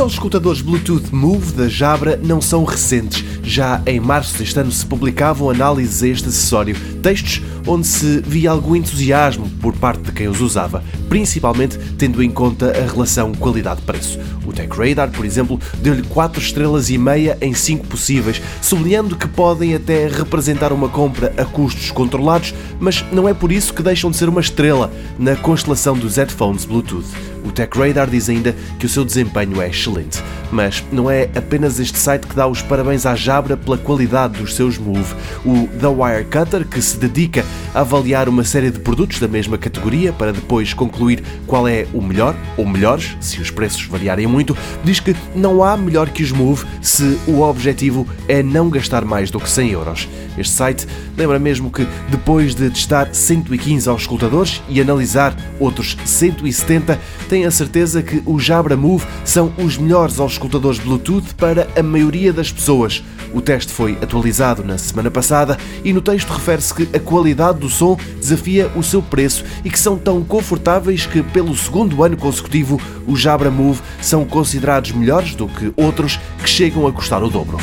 auscultadores Bluetooth Move da Jabra não são recentes. Já em março deste ano se publicavam análises a este acessório, textos onde se via algum entusiasmo por parte de quem os usava, principalmente tendo em conta a relação qualidade-preço. O TechRadar, por exemplo, deu-lhe 4 estrelas e meia em 5 possíveis, sublinhando que podem até representar uma compra a custos controlados, mas não é por isso que deixam de ser uma estrela na constelação dos headphones Bluetooth. O TechRadar diz ainda que o seu desempenho é excelente. Mas não é apenas este site que dá os parabéns à Jabra pela qualidade dos seus Move. O The Wirecutter, que se dedica a avaliar uma série de produtos da mesma categoria para depois concluir qual é o melhor ou melhores, se os preços variarem muito, diz que não há melhor que os Move se o objetivo é não gastar mais do que 100 euros. Este site lembra mesmo que depois de testar 115 auscultadores e analisar outros 170, tem a certeza que os Jabra Move são os melhores auscultadores Bluetooth para a maioria das pessoas. O teste foi atualizado na semana passada e no texto refere-se que a qualidade do som desafia o seu preço e que são tão confortáveis que, pelo segundo ano consecutivo, os Jabra Move são considerados melhores do que outros que chegam a custar o dobro.